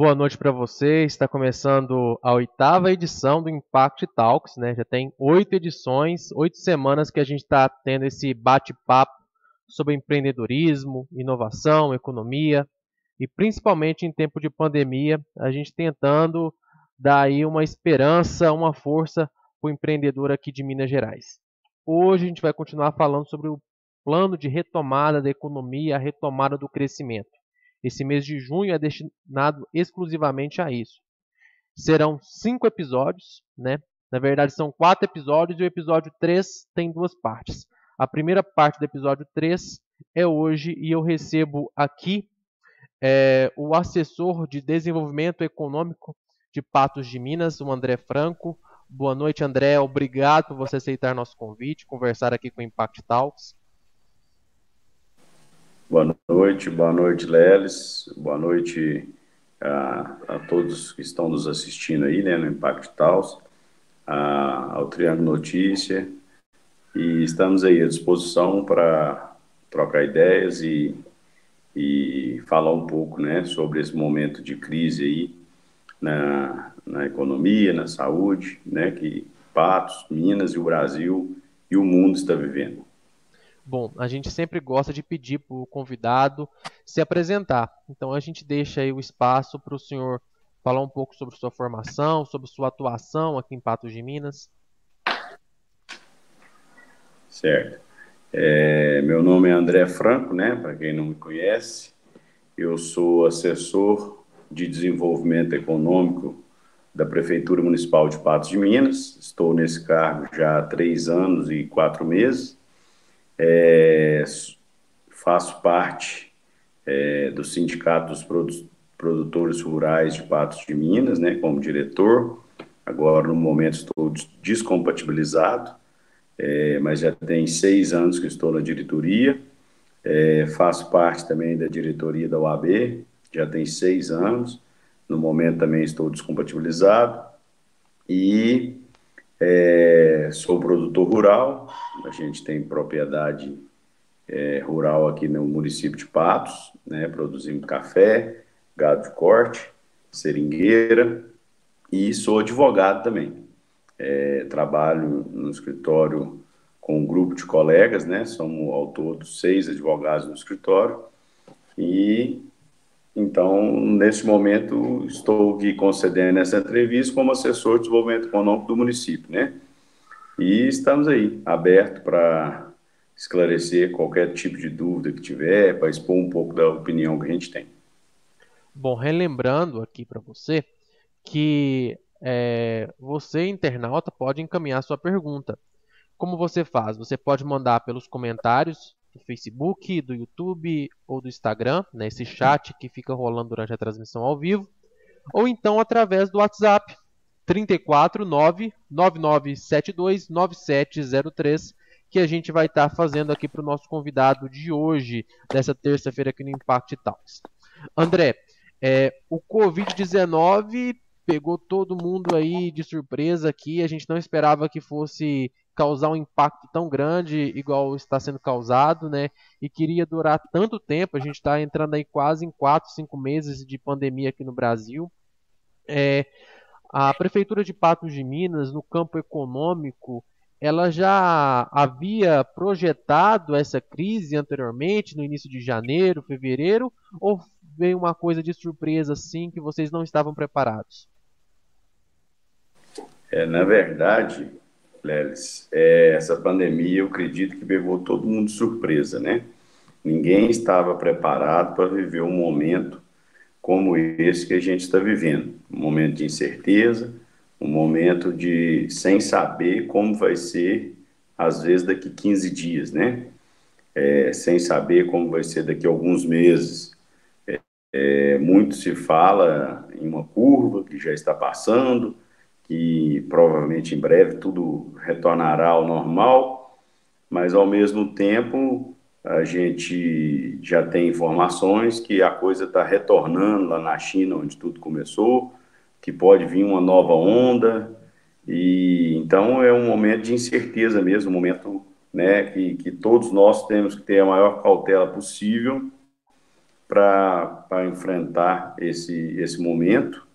Boa noite para você. Está começando a oitava edição do Impact Talks, né? Já tem oito edições, oito semanas que a gente está tendo esse bate-papo sobre empreendedorismo, inovação, economia e principalmente em tempo de pandemia, a gente tentando dar aí uma esperança, uma força para o empreendedor aqui de Minas Gerais. Hoje a gente vai continuar falando sobre o plano de retomada da economia, a retomada do crescimento. Esse mês de junho é destinado exclusivamente a isso. Serão cinco episódios, né? Na verdade, são quatro episódios e o episódio 3 tem duas partes. A primeira parte do episódio 3 é hoje e eu recebo aqui é, o assessor de desenvolvimento econômico de Patos de Minas, o André Franco. Boa noite, André. Obrigado por você aceitar nosso convite, conversar aqui com o Impact Talks. Boa noite, boa noite, Lelis. Boa noite a, a, todos que estão nos assistindo aí, né, no Impact Talks, a, ao Triângulo Notícia. E estamos aí à disposição para trocar ideias e, e falar um pouco, né, sobre esse momento de crise aí na, na economia, na saúde, né, que Patos, Minas e o Brasil e o mundo está vivendo. Bom, a gente sempre gosta de pedir para o convidado se apresentar. Então a gente deixa aí o espaço para o senhor falar um pouco sobre sua formação, sobre sua atuação aqui em Patos de Minas. Certo. É, meu nome é André Franco, né? Para quem não me conhece, eu sou assessor de desenvolvimento econômico da Prefeitura Municipal de Patos de Minas. Estou nesse cargo já há três anos e quatro meses. É, faço parte é, do Sindicato dos Produtores Rurais de Patos de Minas, né, como diretor. Agora, no momento, estou descompatibilizado, é, mas já tem seis anos que estou na diretoria. É, faço parte também da diretoria da UAB, já tem seis anos. No momento também estou descompatibilizado. E é, sou produtor rural, a gente tem propriedade é, rural aqui no município de Patos, né, produzimos café, gado de corte, seringueira e sou advogado também. É, trabalho no escritório com um grupo de colegas, né, somos ao todo seis advogados no escritório e então, nesse momento, estou aqui concedendo essa entrevista como assessor de desenvolvimento econômico do município, né? E estamos aí, aberto para esclarecer qualquer tipo de dúvida que tiver, para expor um pouco da opinião que a gente tem. Bom, relembrando aqui para você que é, você, internauta, pode encaminhar sua pergunta. Como você faz? Você pode mandar pelos comentários do Facebook, do YouTube ou do Instagram, né, esse chat que fica rolando durante a transmissão ao vivo, ou então através do WhatsApp 349 9972 9703 que a gente vai estar tá fazendo aqui para o nosso convidado de hoje, dessa terça-feira aqui no Impact Talks. André, é, o Covid-19 pegou todo mundo aí de surpresa aqui, a gente não esperava que fosse causar um impacto tão grande igual está sendo causado, né? E queria durar tanto tempo. A gente está entrando aí quase em 4, 5 meses de pandemia aqui no Brasil. É, a Prefeitura de Patos de Minas, no campo econômico, ela já havia projetado essa crise anteriormente, no início de janeiro, fevereiro, ou veio uma coisa de surpresa assim que vocês não estavam preparados? É, na verdade, Lelis, é, essa pandemia eu acredito que pegou todo mundo de surpresa, né? Ninguém estava preparado para viver um momento como esse que a gente está vivendo, um momento de incerteza, um momento de sem saber como vai ser, às vezes daqui 15 dias, né? É, sem saber como vai ser daqui a alguns meses. É, é, muito se fala em uma curva que já está passando, que provavelmente em breve tudo retornará ao normal, mas ao mesmo tempo a gente já tem informações que a coisa está retornando lá na China, onde tudo começou, que pode vir uma nova onda, e então é um momento de incerteza mesmo, um momento né, que, que todos nós temos que ter a maior cautela possível para enfrentar esse, esse momento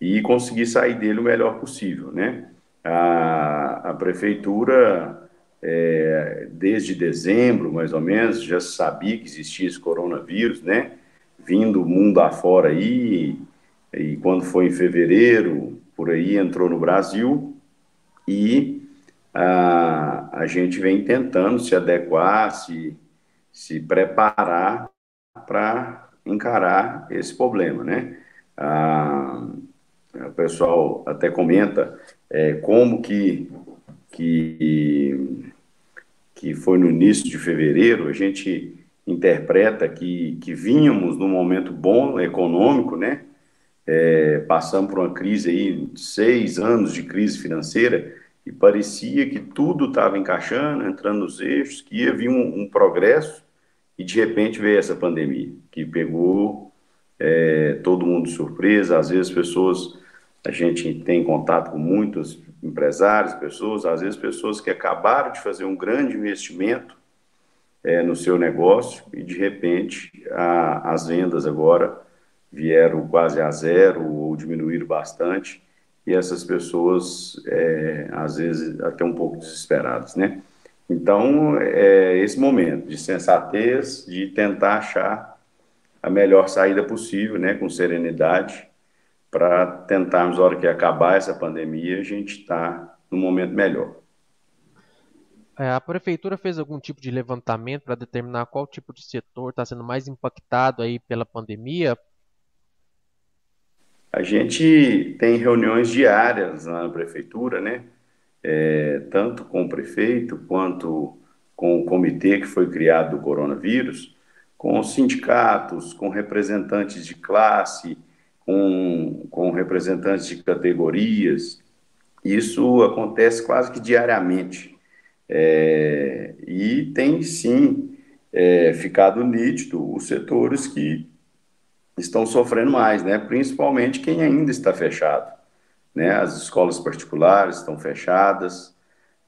e conseguir sair dele o melhor possível, né? A, a prefeitura, é, desde dezembro, mais ou menos, já sabia que existia esse coronavírus, né? Vindo o mundo afora aí, e, quando foi em fevereiro, por aí, entrou no Brasil, e a, a gente vem tentando se adequar, se, se preparar para encarar esse problema, né? Ah, o pessoal até comenta é, como que, que, que foi no início de fevereiro, a gente interpreta que, que vínhamos num momento bom econômico, né? É, passamos por uma crise aí, seis anos de crise financeira, e parecia que tudo estava encaixando, entrando nos eixos, que ia vir um, um, progresso, e de repente veio essa pandemia, que pegou é, todo mundo de surpresa, às vezes pessoas, a gente tem contato com muitos empresários, pessoas, às vezes pessoas que acabaram de fazer um grande investimento é, no seu negócio e de repente a, as vendas agora vieram quase a zero ou diminuíram bastante e essas pessoas, é, às vezes, até um pouco desesperadas, né? Então, é esse momento de sensatez, de tentar achar a melhor saída possível, né, com serenidade, para tentarmos, na hora que acabar essa pandemia, a gente estar no momento melhor. É, a prefeitura fez algum tipo de levantamento para determinar qual tipo de setor está sendo mais impactado aí pela pandemia? A gente tem reuniões diárias na prefeitura, né? É, tanto com o prefeito quanto com o comitê que foi criado do coronavírus, com os sindicatos, com representantes de classe, com, com representantes de categorias. Isso acontece quase que diariamente. É, e tem sim é, ficado nítido os setores que estão sofrendo mais, né? Principalmente quem ainda está fechado, né? As escolas particulares estão fechadas,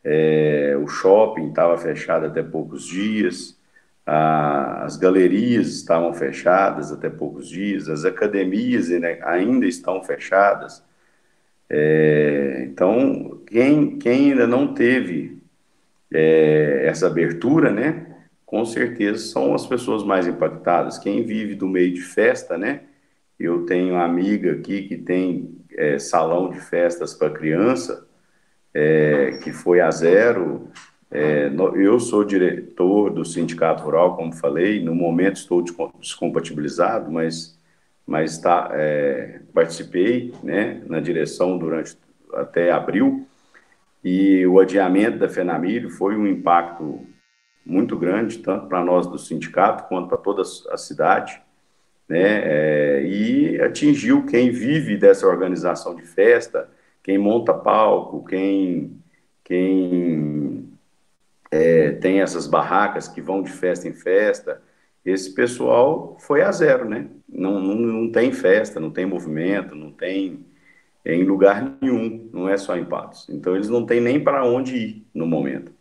é, o shopping estava fechado até poucos dias, a, as galerias estavam fechadas até poucos dias, as academias ainda estão fechadas. É, então, quem, quem ainda não teve é, essa abertura, né? com certeza são as pessoas mais impactadas. Quem vive do meio de festa, né? Eu tenho uma amiga aqui que tem é, salão de festas para criança, é, que foi a zero. É, eu sou diretor do Sindicato Rural, como falei, no momento estou descompatibilizado, mas, mas tá, é, participei né, na direção durante até abril, e o adiamento da Fenamilho foi um impacto muito grande, tanto para nós do sindicato quanto para toda a cidade, né? É, e atingiu quem vive dessa organização de festa, quem monta palco, quem, quem é, tem essas barracas que vão de festa em festa. Esse pessoal foi a zero, né? Não, não, não tem festa, não tem movimento, não tem em lugar nenhum, não é só em Patos. Então, eles não têm nem para onde ir no momento.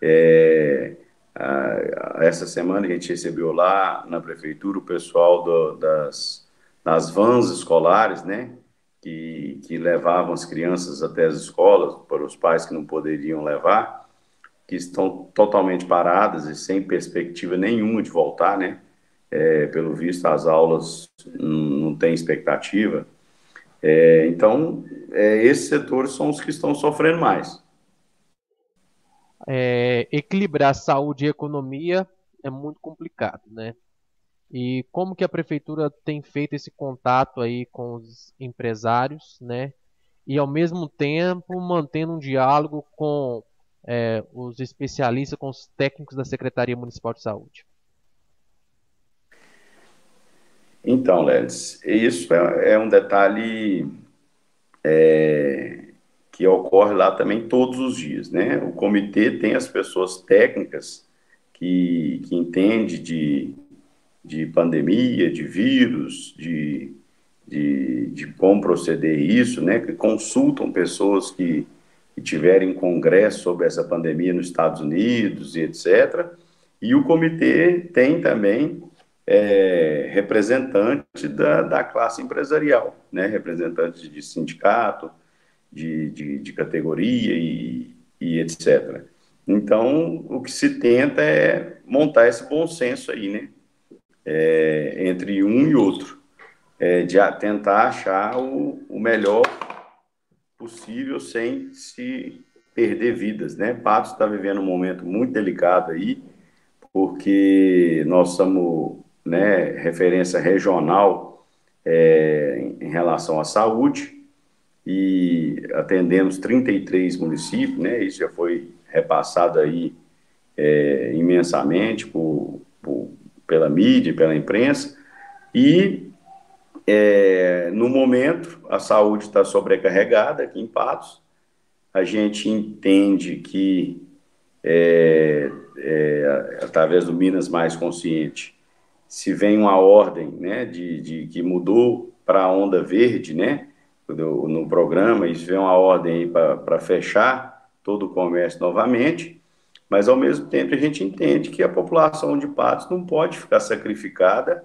É, ah, essa semana a gente recebeu lá na prefeitura o pessoal do, das, das vans escolares, né? Que, que levavam as crianças até as escolas, para os pais que não poderiam levar, que estão totalmente paradas e sem perspectiva nenhuma de voltar, né? É, pelo visto, as aulas não têm expectativa. É, então, é, esses setores são os que estão sofrendo mais é, equilibrar saúde e economia é muito complicado, né? E como que a prefeitura tem feito esse contato aí com os empresários, né? E ao mesmo tempo mantendo um diálogo com é, os especialistas, com os técnicos da Secretaria Municipal de Saúde. Então, Ledes, isso é, é um detalhe é, que ocorre lá também todos os dias, né? O comitê tem as pessoas técnicas que, que entende de, de pandemia, de vírus, de, de, de como proceder isso, né? Que consultam pessoas que, que tiverem congresso sobre essa pandemia nos Estados Unidos e etc. E o comitê tem também é, representante da, da classe empresarial, né? representante de sindicato, de, de, de categoria e, e etc. Então, o que se tenta é montar esse bom senso aí, né? É, entre um e outro, é, de tentar achar o, o melhor possível sem se perder vidas, né? Patos está vivendo um momento muito delicado aí, porque nós somos né, referência regional é, em relação à saúde e atendemos 33 municípios, né? Isso já foi repassado aí é, imensamente por, por, pela mídia, pela imprensa e é, no momento a saúde está sobrecarregada aqui em Patos. A gente entende que é, é, através do Minas Mais Consciente se vem uma ordem, né, de, de que mudou para a onda verde, né, do, no programa, isso vem uma ordem para fechar todo o comércio novamente, mas ao mesmo tempo a gente entende que a população de Patos não pode ficar sacrificada,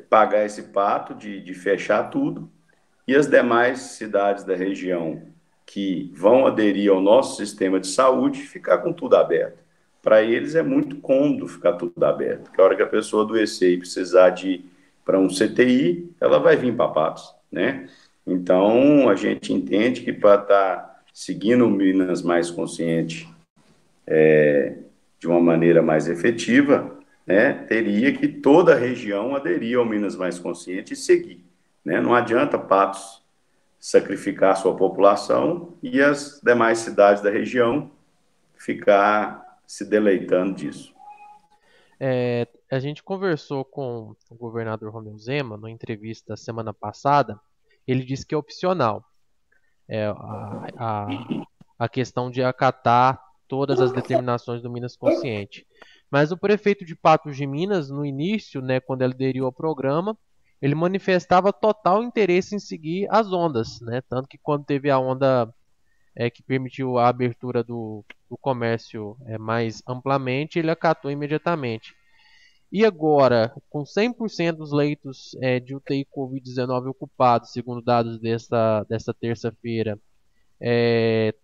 pagar esse pato de, de fechar tudo, e as demais cidades da região que vão aderir ao nosso sistema de saúde ficar com tudo aberto para eles é muito cômodo ficar tudo aberto. Porque a hora que a pessoa adoecer e precisar de para um CTI, ela vai vir para Patos, né? Então, a gente entende que para estar tá seguindo o Minas Mais Consciente é, de uma maneira mais efetiva, né, teria que toda a região aderir ao Minas Mais Consciente e seguir. Né? Não adianta Patos sacrificar sua população e as demais cidades da região ficar se deleitando disso. É, a gente conversou com o governador Romeu Zema numa entrevista semana passada. Ele disse que é opcional é, a, a, a questão de acatar todas as determinações do Minas Consciente. Mas o prefeito de Patos de Minas, no início, né, quando ele aderiu ao programa, ele manifestava total interesse em seguir as ondas, né? Tanto que quando teve a onda é, que permitiu a abertura do, do comércio é, mais amplamente, ele acatou imediatamente. E agora, com 100% dos leitos é, de UTI Covid-19 ocupados, segundo dados desta, desta terça-feira, é,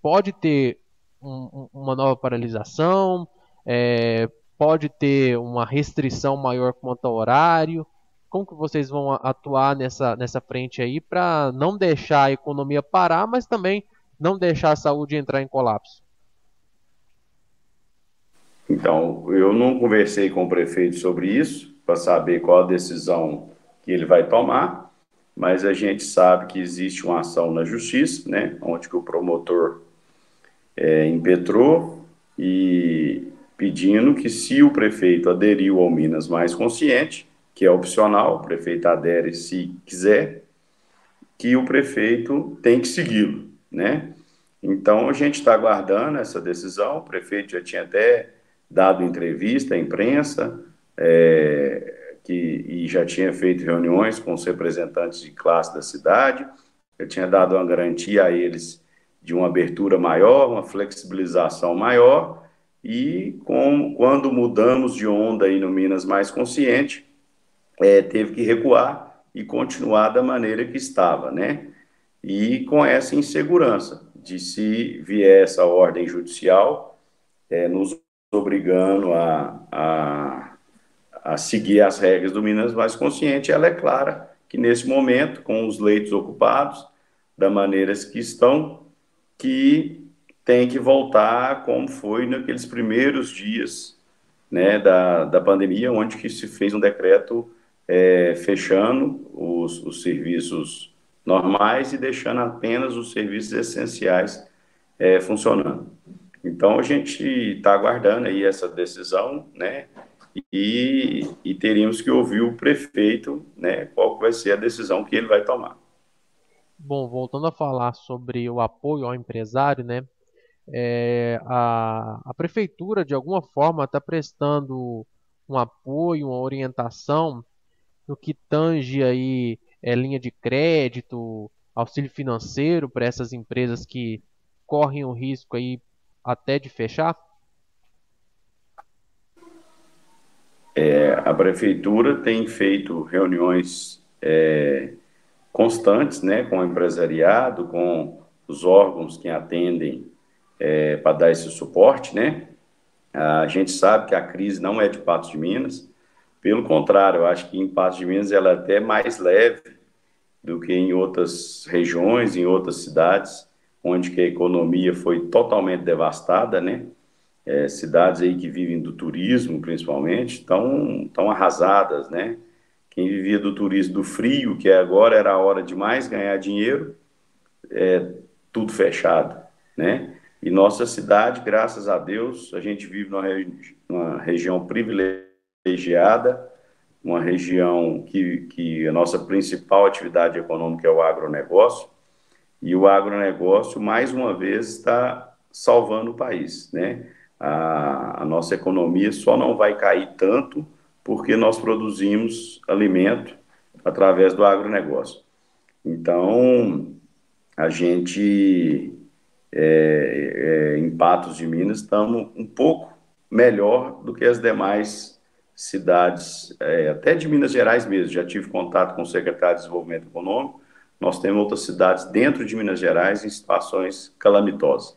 pode ter um, uma nova paralisação, é, pode ter uma restrição maior quanto ao horário. Como que vocês vão atuar nessa, nessa frente aí para não deixar a economia parar, mas também não deixar a saúde entrar em colapso? Então, eu não conversei com o prefeito sobre isso para saber qual a decisão que ele vai tomar, mas a gente sabe que existe uma ação na justiça, né, onde que o promotor é, impetrou e pedindo que se o prefeito aderiu ao Minas Mais Consciente, que é opcional, o prefeito adere se quiser, que o prefeito tem que segui-lo, né? Então, a gente está aguardando essa decisão, o prefeito já tinha até dado entrevista à imprensa, é, que, e já tinha feito reuniões com os representantes de classe da cidade, eu tinha dado uma garantia a eles de uma abertura maior, uma flexibilização maior, e com, quando mudamos de onda aí no Minas Mais Consciente, é, teve que recuar e continuar da maneira que estava, né? E com essa insegurança de se vier essa ordem judicial, é, nos obrigando a, a, a seguir as regras do Minas Mais Consciente, ela é clara que nesse momento, com os leitos ocupados, da maneira que estão, que tem que voltar como foi naqueles primeiros dias né, da, da pandemia, onde que se fez um decreto é, fechando os, os serviços normais e deixando apenas os serviços essenciais é, funcionando. Então a gente está aguardando aí essa decisão, né? E, e teríamos que ouvir o prefeito, né? Qual vai ser a decisão que ele vai tomar. Bom, voltando a falar sobre o apoio ao empresário, né? É, a, a prefeitura de alguma forma está prestando um apoio, uma orientação no que tange aí é, linha de crédito, auxílio financeiro para essas empresas que correm o risco aí até de fechar? É, a prefeitura tem feito reuniões é, constantes né, com o empresariado, com os órgãos que atendem é, para dar esse suporte. Né? A gente sabe que a crise não é de Patos de Minas, pelo contrário, eu acho que em Patos de Minas ela é até mais leve do que em outras regiões, em outras cidades, onde que a economia foi totalmente devastada, né? É, cidades aí que vivem do turismo, principalmente, estão tão arrasadas, né? Quem vivia do turismo do frio, que agora era a hora de mais ganhar dinheiro, é tudo fechado, né? E nossa cidade, graças a Deus, a gente vive numa, regi numa região privilegiada, uma região que, que a nossa principal atividade econômica é o agronegócio, e o agronegócio, mais uma vez, está salvando o país. Né? A, a nossa economia só não vai cair tanto porque nós produzimos alimento através do agronegócio. Então, a gente, é, é, em Patos de Minas, estamos um pouco melhor do que as demais cidades, é, até de Minas Gerais mesmo. Já tive contato com o secretário de Desenvolvimento Econômico. Nós temos outras cidades dentro de Minas Gerais em situações calamitosas.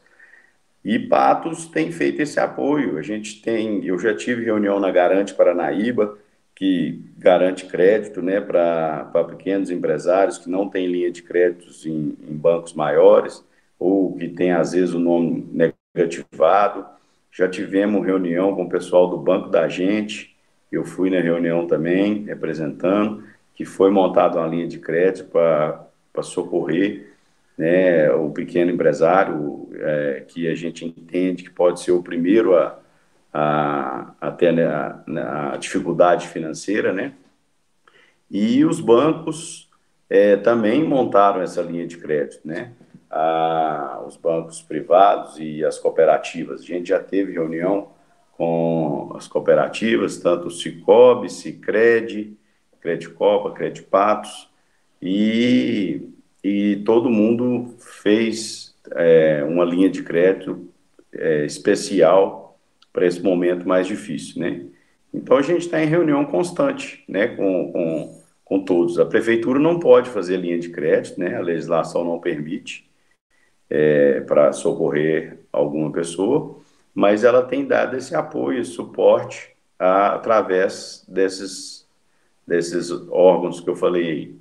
E Patos tem feito esse apoio. A gente tem, eu já tive reunião na Garante Paranaíba, que garante crédito né, para pequenos empresários que não têm linha de créditos em, em bancos maiores ou que tem, às vezes, o nome negativado. Já tivemos reunião com o pessoal do Banco da Gente, eu fui na reunião também, representando, que foi montada uma linha de crédito para socorrer né, o pequeno empresário, é, que a gente entende que pode ser o primeiro a, a, a ter a, a dificuldade financeira, né? E os bancos é, também montaram essa linha de crédito, né? A, os bancos privados e as cooperativas. A gente já teve reunião com as cooperativas, tanto o Cicobi, Cicred, Credicopa, Credipatos, e, e todo mundo fez é, uma linha de crédito é, especial para esse momento mais difícil, né? Então a gente está em reunião constante, né, com, com, com todos. A prefeitura não pode fazer linha de crédito, né? A legislação não permite é, para socorrer alguma pessoa mas ela tem dado esse apoio, esse suporte a, através desses, desses órgãos que eu falei.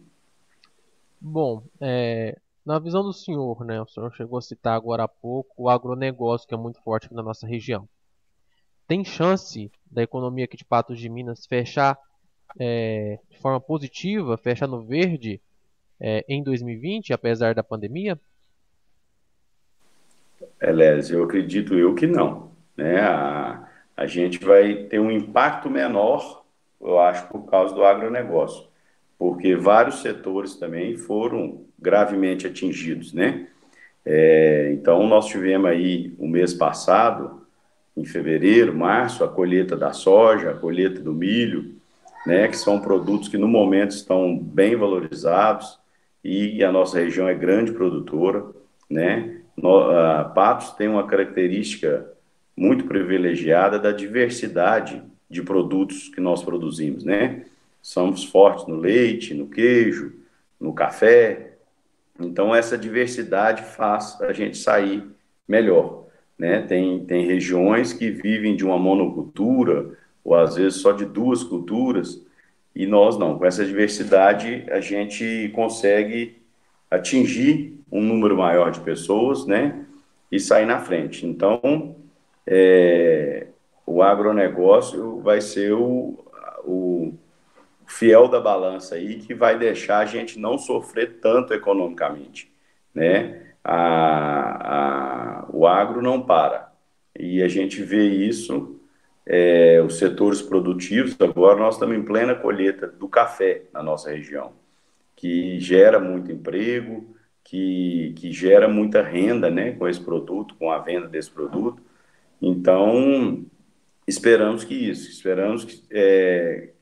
Bom, é, na visão do senhor, né, o senhor chegou a citar agora há pouco o agronegócio, que é muito forte aqui na nossa região. Tem chance da economia aqui de Patos de Minas fechar é, de forma positiva, fechar no verde é, em 2020, apesar da pandemia? Elés, eu acredito eu que não. Né? A, a gente vai ter um impacto menor, eu acho, por causa do agronegócio, porque vários setores também foram gravemente atingidos, né? É, então, nós tivemos aí o mês passado, em fevereiro, março, a colheita da soja, a colheita do milho, né, que são produtos que no momento estão bem valorizados e a nossa região é grande produtora, né? No, uh, Patos tem uma característica muito privilegiada da diversidade de produtos que nós produzimos, né? Somos fortes no leite, no queijo, no café. Então, essa diversidade faz a gente sair melhor, né? Tem, tem regiões que vivem de uma monocultura, ou às vezes só de duas culturas, e nós não. Com essa diversidade, a gente consegue atingir um número maior de pessoas, né? E sair na frente. Então, é, o agronegócio vai ser o, o fiel da balança aí que vai deixar a gente não sofrer tanto economicamente, né? A, a, o agro não para e a gente vê isso é, os setores produtivos agora nós estamos em plena colheita do café na nossa região que gera muito emprego que, que gera muita renda né, com esse produto, com a venda desse produto. Então, esperamos que isso, esperamos que é,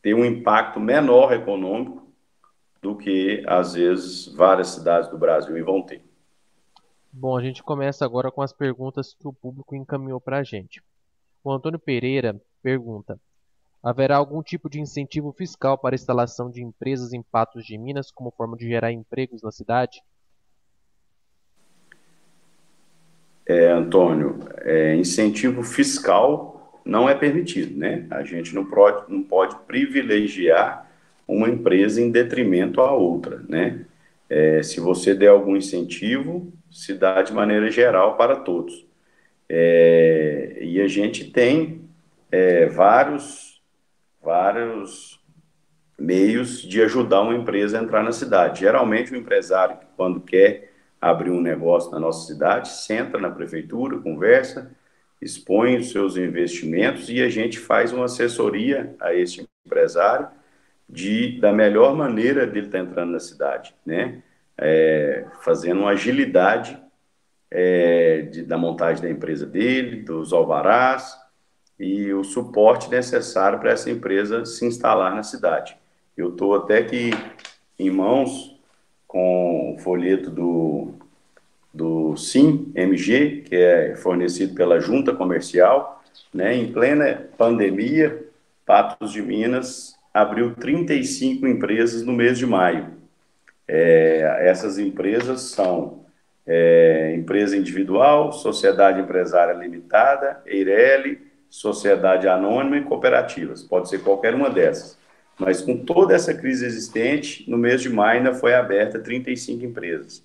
ter um impacto menor econômico do que, às vezes, várias cidades do Brasil vão ter. Bom, a gente começa agora com as perguntas que o público encaminhou para a gente. O Antônio Pereira pergunta: Haverá algum tipo de incentivo fiscal para a instalação de empresas em Patos de Minas como forma de gerar empregos na cidade? É, Antônio, é, incentivo fiscal não é permitido, né? A gente não pode, não pode privilegiar uma empresa em detrimento à outra, né? É, se você der algum incentivo, se dá de maneira geral para todos. É, e a gente tem é, vários, vários meios de ajudar uma empresa a entrar na cidade. Geralmente, o empresário, quando quer abrir um negócio na nossa cidade, senta na prefeitura, conversa, expõe os seus investimentos e a gente faz uma assessoria a esse empresário de da melhor maneira dele estar tá entrando na cidade, né? É, fazendo uma agilidade é, de, da montagem da empresa dele, dos alvarás e o suporte necessário para essa empresa se instalar na cidade. Eu estou até aqui em mãos com o folheto do, do SIM MG, que é fornecido pela Junta Comercial, né, em plena pandemia, Patos de Minas abriu 35 empresas no mês de maio. É, essas empresas são é, empresa individual, sociedade empresária limitada, EIRELI, sociedade anônima e cooperativas. Pode ser qualquer uma dessas. Mas com toda essa crise existente, no mês de maio ainda foi aberta 35 empresas.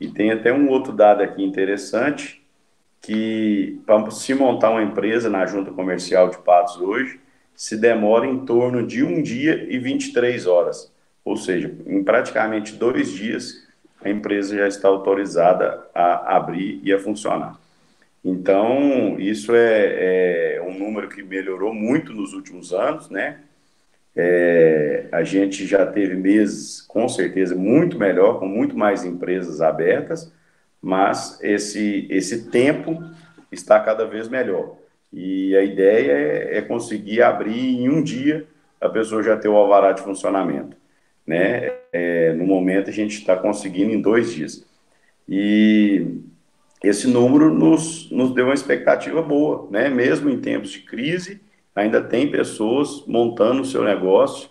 E tem até um outro dado aqui interessante, que para se montar uma empresa na junta comercial de Patos hoje, se demora em torno de um dia e 23 horas. Ou seja, em praticamente dois dias, a empresa já está autorizada a abrir e a funcionar. Então, isso é, é um número que melhorou muito nos últimos anos, né? É, a gente já teve meses, com certeza, muito melhor, com muito mais empresas abertas, mas esse, esse tempo está cada vez melhor. E a ideia é, é conseguir abrir em um dia a pessoa já ter o alvará de funcionamento. Né? É, no momento a gente está conseguindo em dois dias. E esse número nos, nos deu uma expectativa boa, né? mesmo em tempos de crise, ainda tem pessoas montando o seu negócio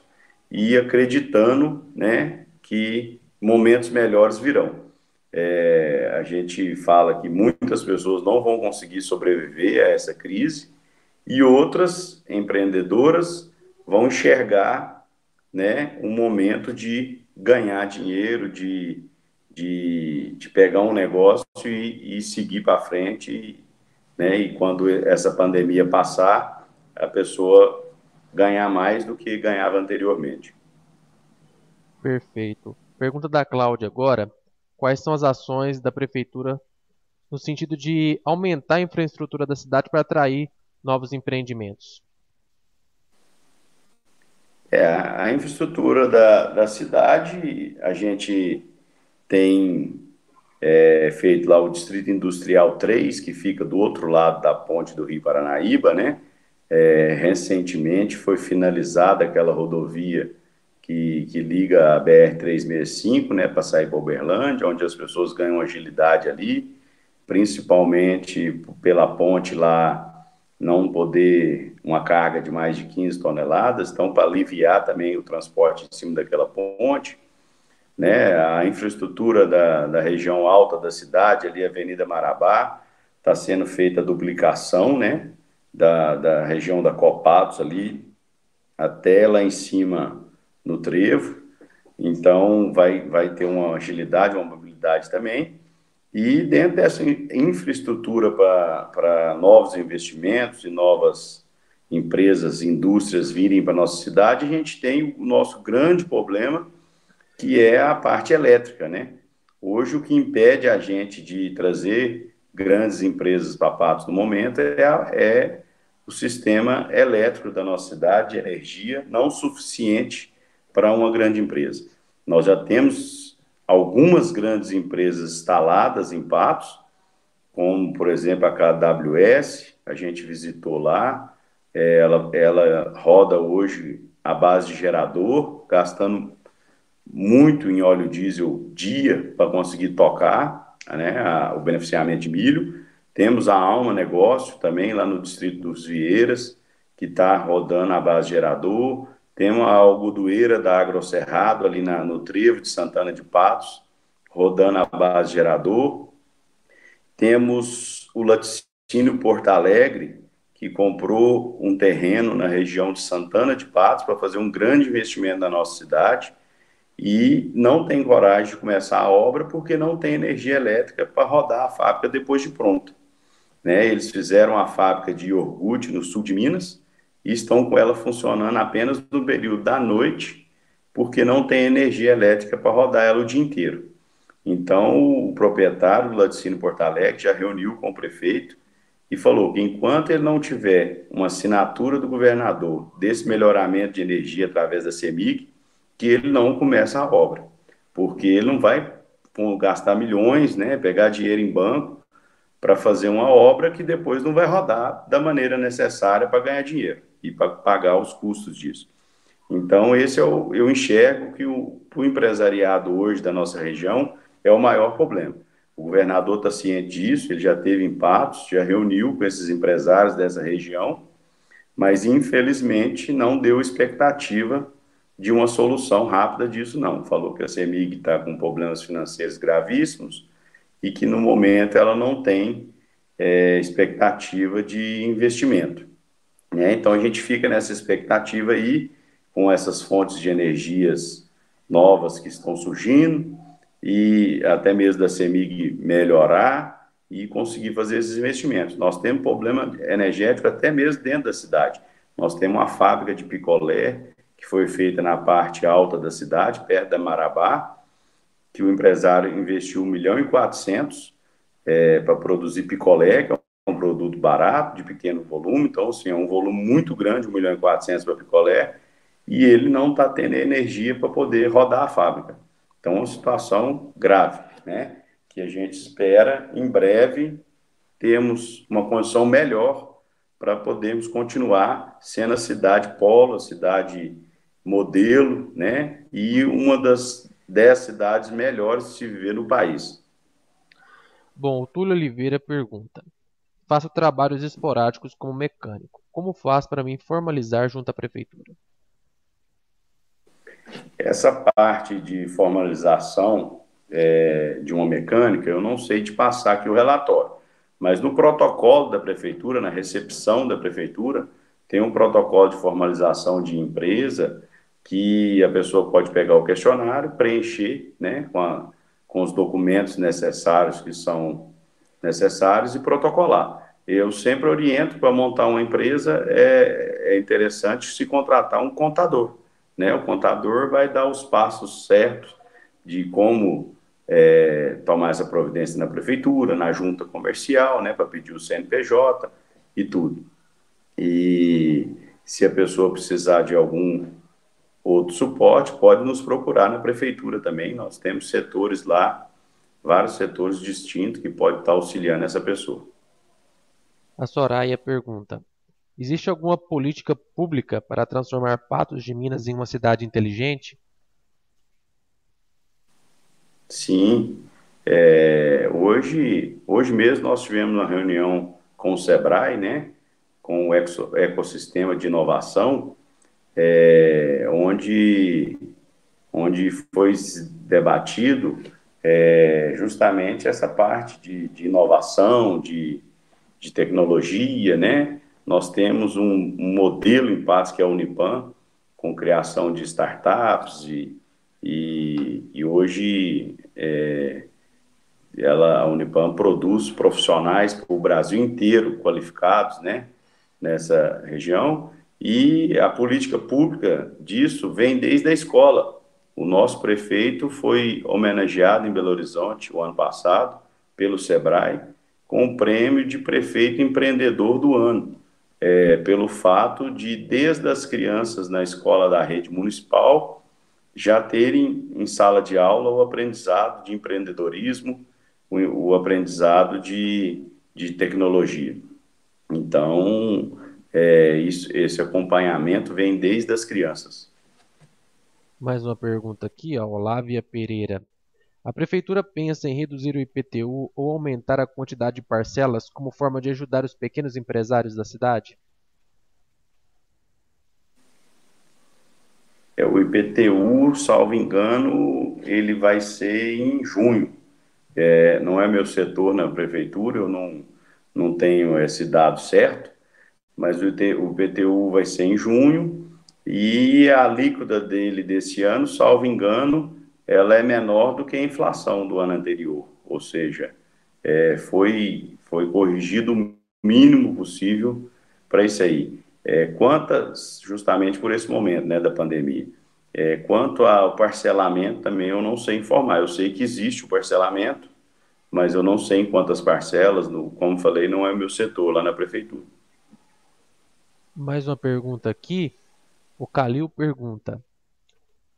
e acreditando né, que momentos melhores virão. É, a gente fala que muitas pessoas não vão conseguir sobreviver a essa crise e outras empreendedoras vão enxergar né, um momento de ganhar dinheiro, de, de, de pegar um negócio e, e seguir para frente. Né, e quando essa pandemia passar, a pessoa ganhar mais do que ganhava anteriormente. Perfeito. Pergunta da Cláudia agora. Quais são as ações da prefeitura no sentido de aumentar a infraestrutura da cidade para atrair novos empreendimentos? É, a infraestrutura da, da cidade, a gente tem é, feito lá o Distrito Industrial 3, que fica do outro lado da ponte do Rio Paranaíba, né? É, recentemente foi finalizada aquela rodovia que, que liga a BR-365, né, para sair para Uberlândia, onde as pessoas ganham agilidade ali, principalmente pela ponte lá não poder uma carga de mais de 15 toneladas, então para aliviar também o transporte em cima daquela ponte, né, a infraestrutura da, da região alta da cidade, ali a Avenida Marabá, está sendo feita a duplicação, né, da, da região da Copatos ali até lá em cima no trevo. Então, vai, vai ter uma agilidade, uma mobilidade também. E dentro dessa infraestrutura para novos investimentos e novas empresas, indústrias virem para a nossa cidade, a gente tem o nosso grande problema, que é a parte elétrica, né? Hoje, o que impede a gente de trazer grandes empresas para Patos no momento é, é o sistema elétrico da nossa cidade, energia não suficiente para uma grande empresa. Nós já temos algumas grandes empresas instaladas em Patos, como, por exemplo, a KWS, a gente visitou lá, é, ela, ela roda hoje a base de gerador, gastando muito em óleo diesel dia para conseguir tocar né, a, o beneficiamento de milho. Temos a Alma Negócio também lá no distrito dos Vieiras, que está rodando a base gerador. Temos a algodoeira da Agrocerrado, ali na, no trevo de Santana de Patos, rodando a base gerador. Temos o laticínio Porto Alegre, que comprou um terreno na região de Santana de Patos para fazer um grande investimento na nossa cidade e não tem coragem de começar a obra porque não tem energia elétrica para rodar a fábrica depois de pronta. Né? Eles fizeram a fábrica de iogurte no sul de Minas e estão com ela funcionando apenas no período da noite, porque não tem energia elétrica para rodar ela o dia inteiro. Então, o proprietário do Laticínio Porto Alegre já reuniu com o prefeito e falou que enquanto ele não tiver uma assinatura do governador desse melhoramento de energia através da CEMIG, que ele não começa a obra, porque ele não vai gastar milhões, né, pegar dinheiro em banco para fazer uma obra que depois não vai rodar da maneira necessária para ganhar dinheiro e para pagar os custos disso. Então, esse é o, eu enxergo que o, o empresariado hoje da nossa região é o maior problema. O governador está ciente disso, ele já teve impactos, já reuniu com esses empresários dessa região, mas infelizmente não deu expectativa de uma solução rápida disso, não. Falou que a CEMIG está com problemas financeiros gravíssimos e que, no momento, ela não tem é, expectativa de investimento. Né? Então, a gente fica nessa expectativa aí, com essas fontes de energias novas que estão surgindo, e até mesmo da CEMIG melhorar e conseguir fazer esses investimentos. Nós temos problema energético até mesmo dentro da cidade. Nós temos uma fábrica de picolé que foi feita na parte alta da cidade, perto da Marabá, que o empresário investiu 1 milhão e 400 é, para produzir picolé, que é um produto barato, de pequeno volume, então, assim, é um volume muito grande, 1 milhão e 400 para picolé, e ele não está tendo energia para poder rodar a fábrica. Então, é uma situação grave, né? Que a gente espera, em breve, termos uma condição melhor para podermos continuar sendo a cidade polo, a cidade modelo, né? E uma das dez cidades melhores de se viver no país. Bom, o Túlio Oliveira pergunta: Faço trabalhos esporádicos como mecânico. Como faz para me formalizar junto à prefeitura? Essa parte de formalização é, de uma mecânica, eu não sei te passar aqui o relatório, mas no protocolo da prefeitura, na recepção da prefeitura, tem um protocolo de formalização de empresa que a pessoa pode pegar o questionário, preencher né, com, a, com os documentos necessários que são necessários e protocolar. Eu sempre oriento para montar uma empresa, é, é interessante se contratar um contador. Né? O contador vai dar os passos certos de como é, tomar essa providência na prefeitura, na junta comercial, né, para pedir o CNPJ e tudo. E se a pessoa precisar de algum outro suporte, pode nos procurar na prefeitura também. Nós temos setores lá, vários setores distintos que podem estar auxiliando essa pessoa. A Soraya pergunta: Existe alguma política pública para transformar Patos de Minas em uma cidade inteligente? Sim. É, hoje, hoje mesmo nós tivemos uma reunião com o SEBRAE, né, com o ecossistema de inovação, é, onde, onde foi debatido é, justamente essa parte de, de inovação, de, de tecnologia, né? Nós temos um, um modelo em Patos que é a Unipam, com criação de startups e, e, e hoje é, ela, a Unipam produz profissionais para o Brasil inteiro qualificados, né, nessa região e a política pública disso vem desde a escola. O nosso prefeito foi homenageado em Belo Horizonte o ano passado pelo Sebrae com o prêmio de prefeito empreendedor do ano, é, pelo fato de desde as crianças na escola da rede municipal já terem em sala de aula o aprendizado de empreendedorismo, o, o aprendizado de, de tecnologia. Então, é, isso, esse acompanhamento vem desde as crianças. Mais uma pergunta aqui, ó, Olávia Pereira. A prefeitura pensa em reduzir o IPTU ou aumentar a quantidade de parcelas como forma de ajudar os pequenos empresários da cidade? É, o IPTU, salvo engano, ele vai ser em junho. É, não é meu setor na prefeitura, eu não, não tenho esse dado certo, mas o, IPTU vai ser em junho e a alíquota dele desse ano, salvo engano, ela é menor do que a inflação do ano anterior, ou seja, é, foi, foi corrigido o mínimo possível para isso aí. É, quantas, justamente por esse momento né, da pandemia. É, quanto ao parcelamento, também eu não sei informar. Eu sei que existe o parcelamento, mas eu não sei em quantas parcelas, no, como falei, não é meu setor lá na prefeitura. Mais uma pergunta aqui. O Calil pergunta: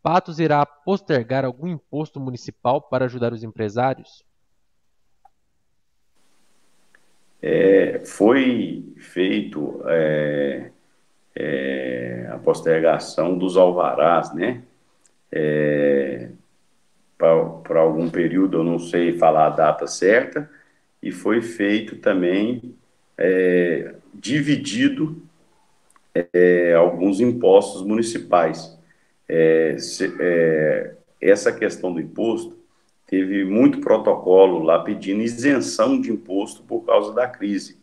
Patos irá postergar algum imposto municipal para ajudar os empresários? É, foi feito é, é, a postergação dos alvarás, né? É, para algum período, eu não sei falar a data certa, e foi feito também é, dividido é, alguns impostos municipais. É, se, é, essa questão do imposto teve muito protocolo lá pedindo isenção de imposto por causa da crise.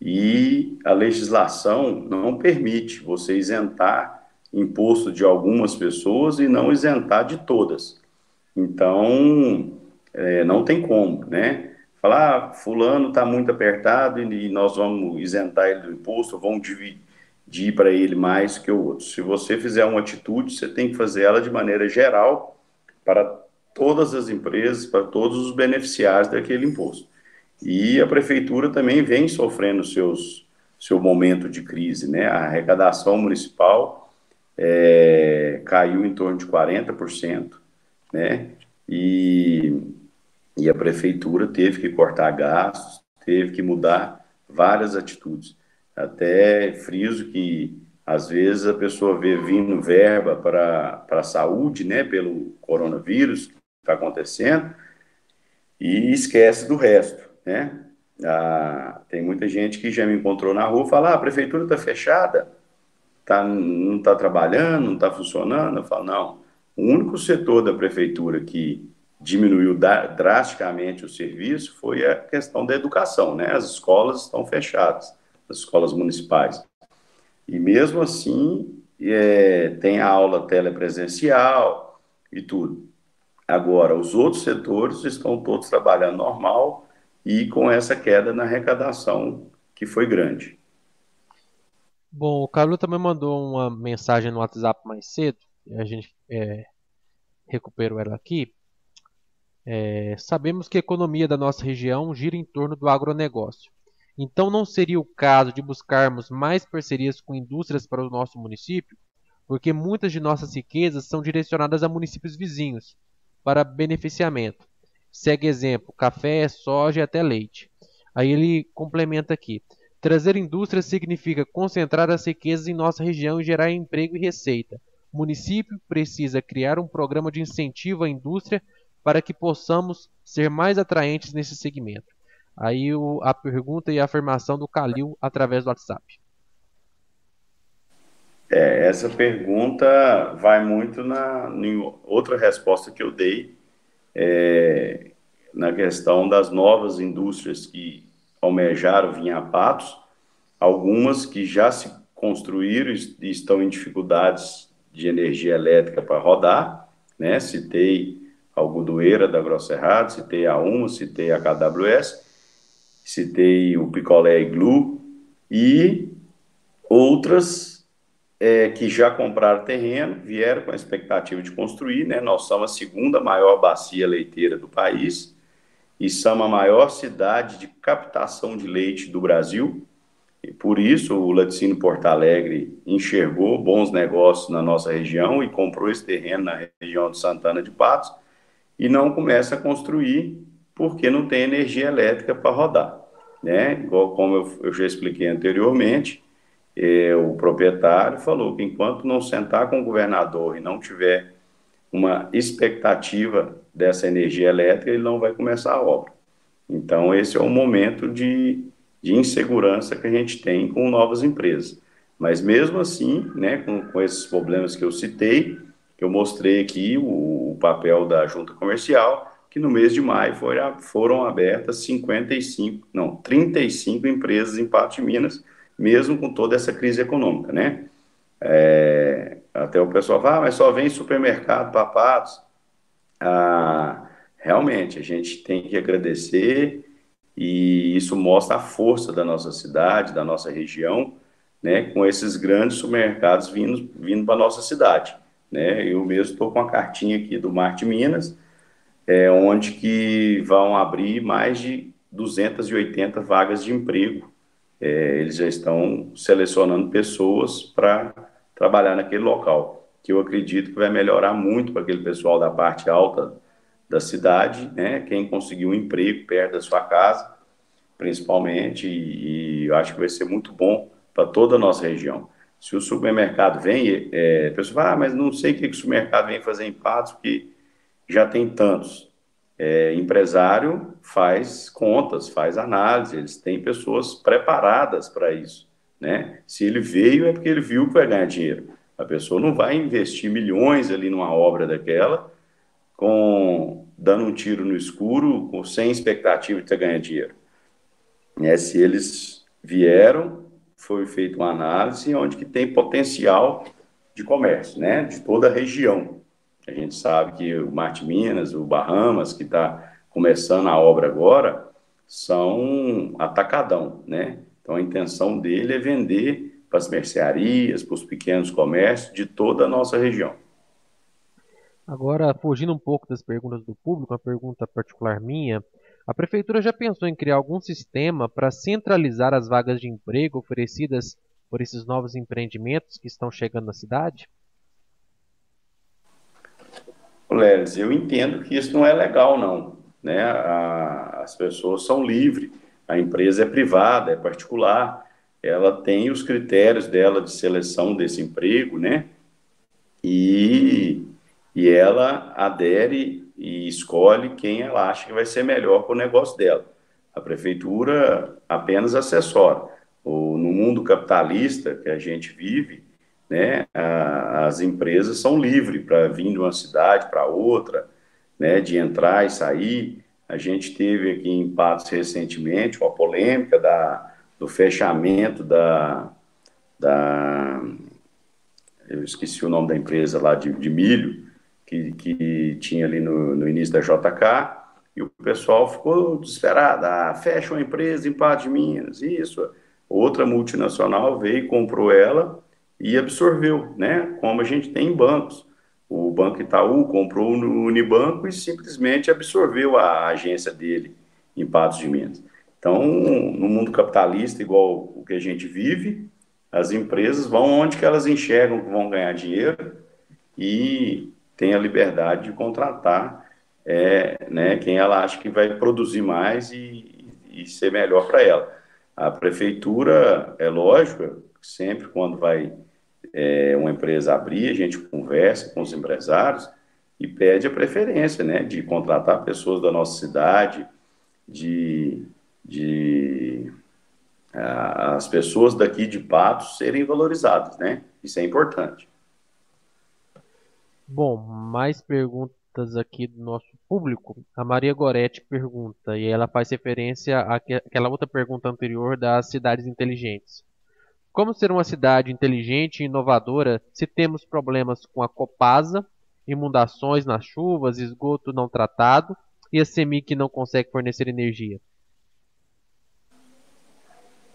E a legislação não permite você isentar imposto de algumas pessoas e não isentar de todas. Então, é, não tem como, né? Falar, ah, fulano está muito apertado e nós vamos isentar ele do imposto, vamos dividir para ele mais que o outro. Se você fizer uma atitude, você tem que fazer ela de maneira geral para todas as empresas, para todos os beneficiários daquele imposto. E a prefeitura também vem sofrendo seus seu momento de crise, né? A arrecadação municipal é, caiu em torno de 40%, né? E, e a prefeitura teve que cortar gastos, teve que mudar várias atitudes. Até friso que às vezes a pessoa vê vindo verba para a saúde, né, pelo coronavírus que está acontecendo, e esquece do resto né? Ah, tem muita gente que já me encontrou na rua e fala, ah, a prefeitura está fechada, tá, não está trabalhando, não está funcionando. Eu falo, não, o único setor da prefeitura que diminuiu drasticamente o serviço foi a questão da educação, né? As escolas estão fechadas, as escolas municipais. E mesmo assim, é, tem a aula telepresencial e tudo. Agora, os outros setores estão todos trabalhando normal, e com essa queda na arrecadação que foi grande. Bom, o Carlos também mandou uma mensagem no WhatsApp mais cedo, a gente é, recuperou ela aqui. É, sabemos que a economia da nossa região gira em torno do agronegócio. Então, não seria o caso de buscarmos mais parcerias com indústrias para o nosso município? Porque muitas de nossas riquezas são direcionadas a municípios vizinhos, para beneficiamento. Segue exemplo: café, soja e até leite. Aí ele complementa aqui: trazer indústria significa concentrar as riquezas em nossa região e gerar emprego e receita. O município precisa criar um programa de incentivo à indústria para que possamos ser mais atraentes nesse segmento. Aí o, a pergunta e a afirmação do Calil através do WhatsApp. É, essa pergunta vai muito na em outra resposta que eu dei é, na questão das novas indústrias que almejaram vir a Patos, algumas que já se construíram e estão em dificuldades de energia elétrica para rodar, né? Citei a Algodoeira da Grosserrado, citei a UMA, citei a KWS, citei o Picolé Iglu e outras é, que já compraram terreno, vieram com a expectativa de construir, né? Nós somos a segunda maior bacia leiteira do país e somos a maior cidade de captação de leite do Brasil. E por isso o Laticínio Porto Alegre enxergou bons negócios na nossa região e comprou esse terreno na região de Santana de Patos e não começa a construir porque não tem energia elétrica para rodar, né? Igual como eu, eu já expliquei anteriormente, eh, o proprietário falou que enquanto não sentar com o governador e não tiver uma expectativa dessa energia elétrica, ele não vai começar a obra. Então, esse é o momento de, de insegurança que a gente tem com novas empresas. Mas mesmo assim, né, com, com esses problemas que eu citei, que eu mostrei aqui o, o papel da junta comercial, que no mês de maio foram, foram abertas 55, não, 35 empresas em Patos de Minas, mesmo com toda essa crise econômica, né? É, até o pessoal fala, ah, mas só vem supermercado para Patos. Ah, realmente, a gente tem que agradecer e isso mostra a força da nossa cidade, da nossa região, né, com esses grandes supermercados vindo, vindo para a nossa cidade. Né? Eu mesmo estou com a cartinha aqui do Marte Minas, é, onde que vão abrir mais de 280 vagas de emprego. É, eles já estão selecionando pessoas para trabalhar naquele local, que eu acredito que vai melhorar muito para aquele pessoal da parte alta da cidade, né? Quem conseguiu um emprego perto da sua casa, principalmente, e, e eu acho que vai ser muito bom para toda a nossa região. Se o supermercado vem, é, a pessoa fala, ah, mas não sei o que, que o supermercado vem fazer em Patos, porque já tem tantos. É, empresário faz contas, faz análise, eles têm pessoas preparadas para isso. Né? Se ele veio, é porque ele viu que vai ganhar dinheiro. A pessoa não vai investir milhões ali numa obra daquela, com dando um tiro no escuro, sem expectativa de ter ganhar dinheiro. É, se eles vieram, foi feita uma análise onde que tem potencial de comércio, né, de toda a região. A gente sabe que o Marte Minas, o Bahamas, que está começando a obra agora, são atacadão, né? Então a intenção dele é vender para as mercearias, para os pequenos comércios de toda a nossa região. Agora, fugindo um pouco das perguntas do público, uma pergunta particular minha, a prefeitura já pensou em criar algum sistema para centralizar as vagas de emprego oferecidas por esses novos empreendimentos que estão chegando na cidade? Leles, eu entendo que isso não é legal, não. Né? A, as pessoas são livres, a empresa é privada, é particular, ela tem os critérios dela de seleção desse emprego, né? E, e ela adere e escolhe quem ela acha que vai ser melhor para o negócio dela. A prefeitura apenas assessora. O, no mundo capitalista que a gente vive, né, a, as empresas são livres para vir de uma cidade para outra, né, de entrar e sair. A gente teve aqui em Patos recentemente uma polêmica da, do fechamento da, da. Eu esqueci o nome da empresa lá de, de milho, que, que tinha ali no, no início da JK, e o pessoal ficou desesperado. Ah, fecha uma empresa em Patos de Minas, isso. Outra multinacional veio, comprou ela e absorveu, né? Como a gente tem em bancos. O Banco Itaú comprou no Unibanco e simplesmente absorveu a agência dele em Patos de Minas. Então, no mundo capitalista, igual o que a gente vive, as empresas vão onde que elas enxergam que vão ganhar dinheiro e tem a liberdade de contratar é, né, quem ela acha que vai produzir mais e, e ser melhor para ela. A prefeitura, é lógico, sempre quando vai é, uma empresa abrir, a gente conversa com os empresários e pede a preferência, né, de contratar pessoas da nossa cidade, de, de as pessoas daqui de Patos serem valorizadas, né? Isso é importante. Bom, mais perguntas aqui do nosso público. A Maria Goretti pergunta, e ela faz referência àquela outra pergunta anterior das cidades inteligentes. Como ser uma cidade inteligente e inovadora se temos problemas com a Copasa, inundações nas chuvas, esgoto não tratado e a CEMIG não consegue fornecer energia?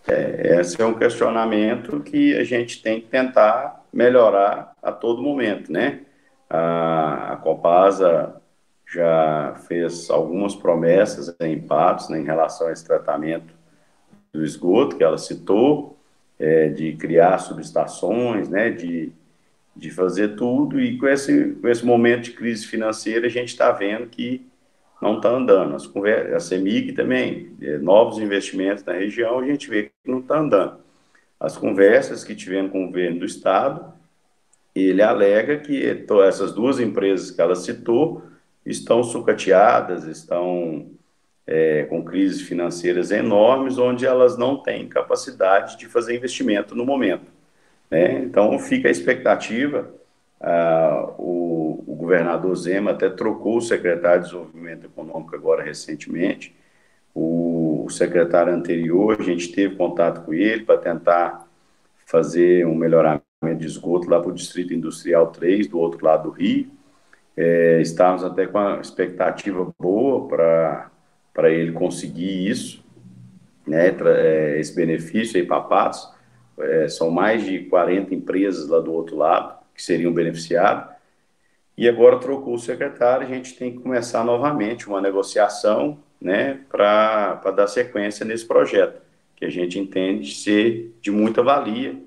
É, esse é um questionamento que a gente tem que tentar melhorar a todo momento, né? A, a Copasa já fez algumas promessas em Patos né, em relação a esse tratamento do esgoto que ela citou, é, de criar subestações, né, de, de fazer tudo, e com esse, com esse momento de crise financeira a gente está vendo que não está andando. As a CEMIG também, é, novos investimentos na região, a gente vê que não está andando. As conversas que tivemos com o governo do Estado, ele alega que essas duas empresas que ela citou estão sucateadas, estão é, com crises financeiras enormes, onde elas não têm capacidade de fazer investimento no momento. Né? Então, fica a expectativa. Ah, o, o, governador Zema até trocou o secretário de Desenvolvimento Econômico agora recentemente. O, o secretário anterior, a gente teve contato com ele para tentar fazer um melhoramento de esgoto lá para o Distrito Industrial 3, do outro lado do Rio. É, estávamos até com uma expectativa boa para ele conseguir isso, né, é, esse benefício aí para Patos. É, são mais de 40 empresas lá do outro lado que seriam beneficiadas. E agora trocou o secretário, a gente tem que começar novamente uma negociação né, para dar sequência nesse projeto, que a gente entende ser de muita valia.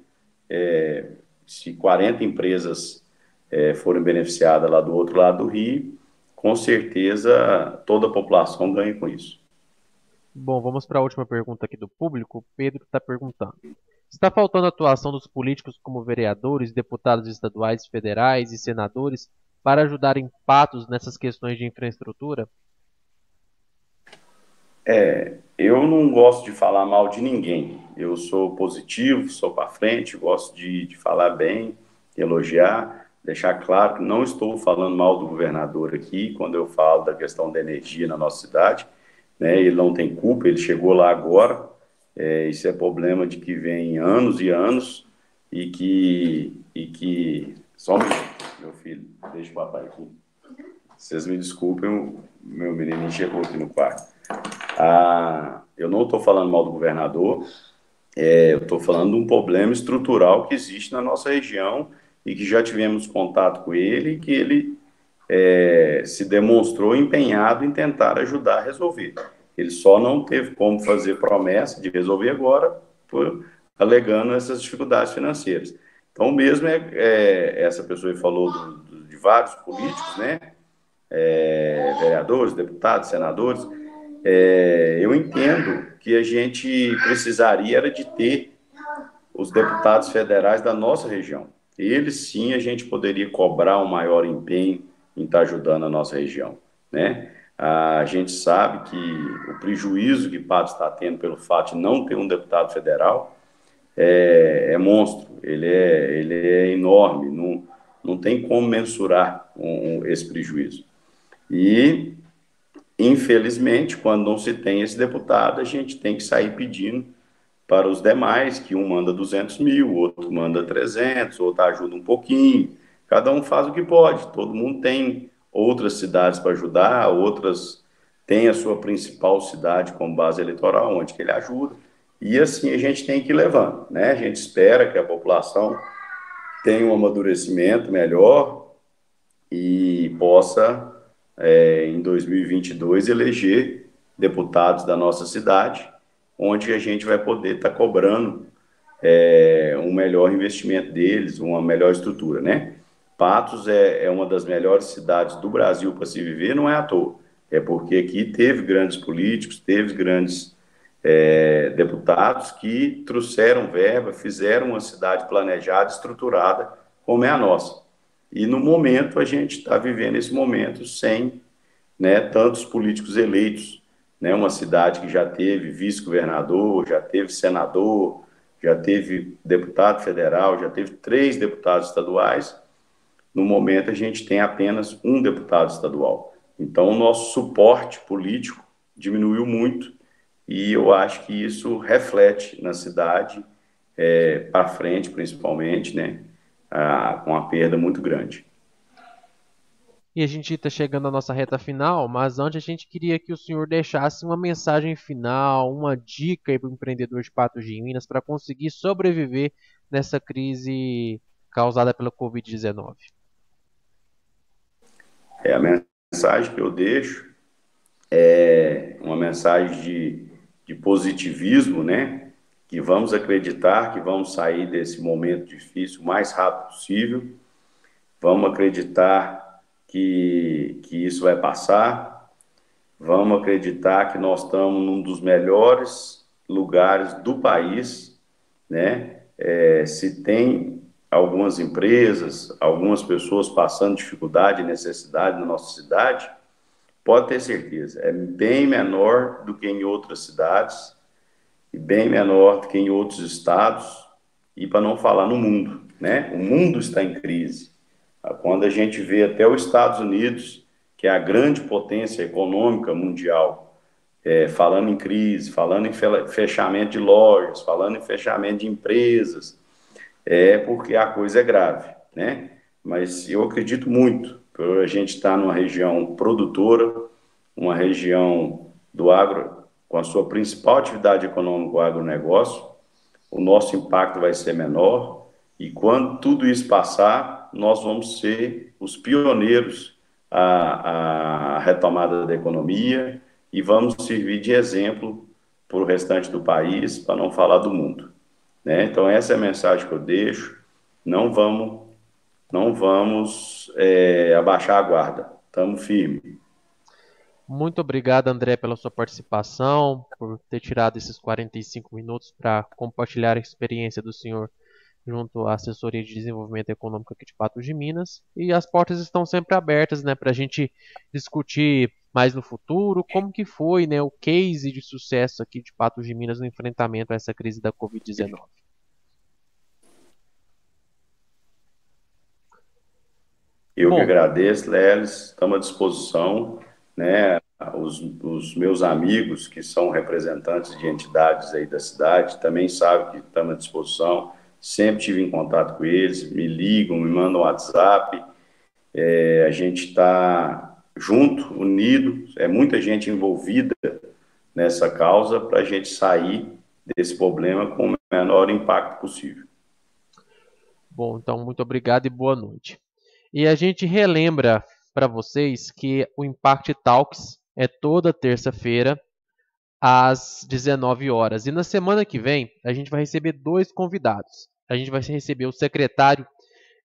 É, se 40 empresas é, forem beneficiadas lá do outro lado do rio, com certeza toda a população ganha com isso. Bom, vamos para a última pergunta aqui do público. Pedro está perguntando: Está faltando atuação dos políticos como vereadores, deputados estaduais, federais e senadores para ajudarem Patos nessas questões de infraestrutura? É, eu não gosto de falar mal de ninguém. Eu sou positivo, sou para frente, gosto de, de falar bem, elogiar, deixar claro que não estou falando mal do governador aqui quando eu falo da questão da energia na nossa cidade. Né? Ele não tem culpa, ele chegou lá agora. É, isso é problema de que vem anos e anos e que, e que só um meu filho, deixa o papai aqui. Vocês me desculpem, o meu menino chegou aqui no quarto. Ah, eu não estou falando mal do governador, é, eu estou falando de um problema estrutural que existe na nossa região e que já tivemos contato com ele que ele é, se demonstrou empenhado em tentar ajudar a resolver. Ele só não teve como fazer promessa de resolver agora, por, alegando essas dificuldades financeiras. Então, mesmo é, é essa pessoa falou do, do, de vários políticos, né? É, vereadores, deputados, senadores, é, eu entendo que a gente precisaria era de ter os deputados federais da nossa região. Eles sim a gente poderia cobrar um maior empenho em estar ajudando a nossa região, né? A gente sabe que o prejuízo que Patos está tendo pelo fato de não ter um deputado federal é, é monstro, ele é, ele é enorme, não, não tem como mensurar um, um, esse prejuízo. E Infelizmente, quando não se tem esse deputado, a gente tem que sair pedindo para os demais, que um manda 200 mil, outro manda 300, outro ajuda um pouquinho. Cada um faz o que pode. Todo mundo tem outras cidades para ajudar, outras têm a sua principal cidade como base eleitoral, onde que ele ajuda. E assim a gente tem que ir levando, né? A gente espera que a população tenha um amadurecimento melhor e possa é, em 2022, eleger deputados da nossa cidade, onde a gente vai poder estar tá cobrando é, um melhor investimento deles, uma melhor estrutura, né? Patos é, é uma das melhores cidades do Brasil para se viver, não é à toa. É porque aqui teve grandes políticos, teve grandes é, deputados que trouxeram verba, fizeram uma cidade planejada, estruturada, como é a nossa. E no momento a gente está vivendo esse momento sem né, tantos políticos eleitos. Né, uma cidade que já teve vice-governador, já teve senador, já teve deputado federal, já teve três deputados estaduais. No momento a gente tem apenas um deputado estadual. Então o nosso suporte político diminuiu muito e eu acho que isso reflete na cidade é, para frente, principalmente, né? ah, com uma perda muito grande. E a gente está chegando à nossa reta final, mas antes a gente queria que o senhor deixasse uma mensagem final, uma dica para o empreendedor de Patos de Minas para conseguir sobreviver nessa crise causada pela Covid-19. É, a mensagem que eu deixo é uma mensagem de, de positivismo, né? que vamos acreditar que vamos sair desse momento difícil o mais rápido possível, vamos acreditar que, que isso vai passar, vamos acreditar que nós estamos num dos melhores lugares do país, né? É, se tem algumas empresas, algumas pessoas passando dificuldade e necessidade na nossa cidade, pode ter certeza, é bem menor do que em outras cidades, e bem menor do que em outros estados, e para não falar no mundo, né? O mundo está em crise. Quando a gente vê até os Estados Unidos, que é a grande potência econômica mundial, é, falando em crise, falando em fechamento de lojas, falando em fechamento de empresas, é porque a coisa é grave, né? Mas eu acredito muito, por a gente estar numa região produtora, uma região do agro, com a sua principal atividade econômica, o agronegócio, o nosso impacto vai ser menor, e quando tudo isso passar, nós vamos ser os pioneiros à, à retomada da economia e vamos servir de exemplo para o restante do país, para não falar do mundo. Né? Então, essa é a mensagem que eu deixo. Não vamos, não vamos é, abaixar a guarda. Estamos firmes. Muito obrigado, André, pela sua participação, por ter tirado esses 45 minutos para compartilhar a experiência do senhor junto à assessoria de desenvolvimento econômico aqui de Patos de Minas. E as portas estão sempre abertas né, para a gente discutir mais no futuro como que foi né, o case de sucesso aqui de Patos de Minas no enfrentamento a essa crise da Covid-19. Eu Bom, que agradeço, Lelis, estamos à disposição né, os, os, meus amigos que são representantes de entidades aí da cidade também sabem que estamos à disposição. Sempre tive em contato com eles, me ligam, me mandam WhatsApp. É, a gente está junto, unido, é muita gente envolvida nessa causa para a gente sair desse problema com o menor impacto possível. Bom, então muito obrigado e boa noite. E a gente relembra para vocês que o Impact Talks é toda terça-feira às 19 horas. E na semana que vem, a gente vai receber dois convidados. A gente vai receber o secretário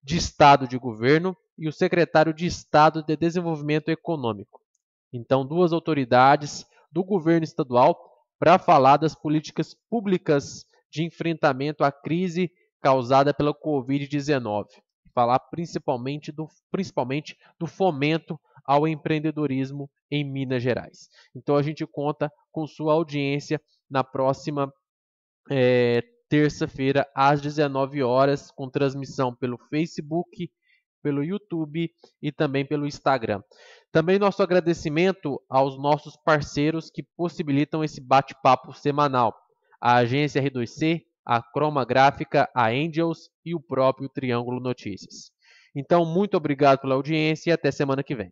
de Estado de Governo e o secretário de Estado de Desenvolvimento Econômico. Então, duas autoridades do governo estadual para falar das políticas públicas de enfrentamento à crise causada pela Covid-19 falar principalmente do, principalmente do fomento ao empreendedorismo em Minas Gerais. Então a gente conta com sua audiência na próxima é, terça-feira às 19 horas com transmissão pelo Facebook, pelo YouTube e também pelo Instagram. Também nosso agradecimento aos nossos parceiros que possibilitam esse bate-papo semanal. A agência R2C, a Croma Gráfica, a Angels e o próprio Triângulo Notícias. Então, muito obrigado pela audiência e até semana que vem.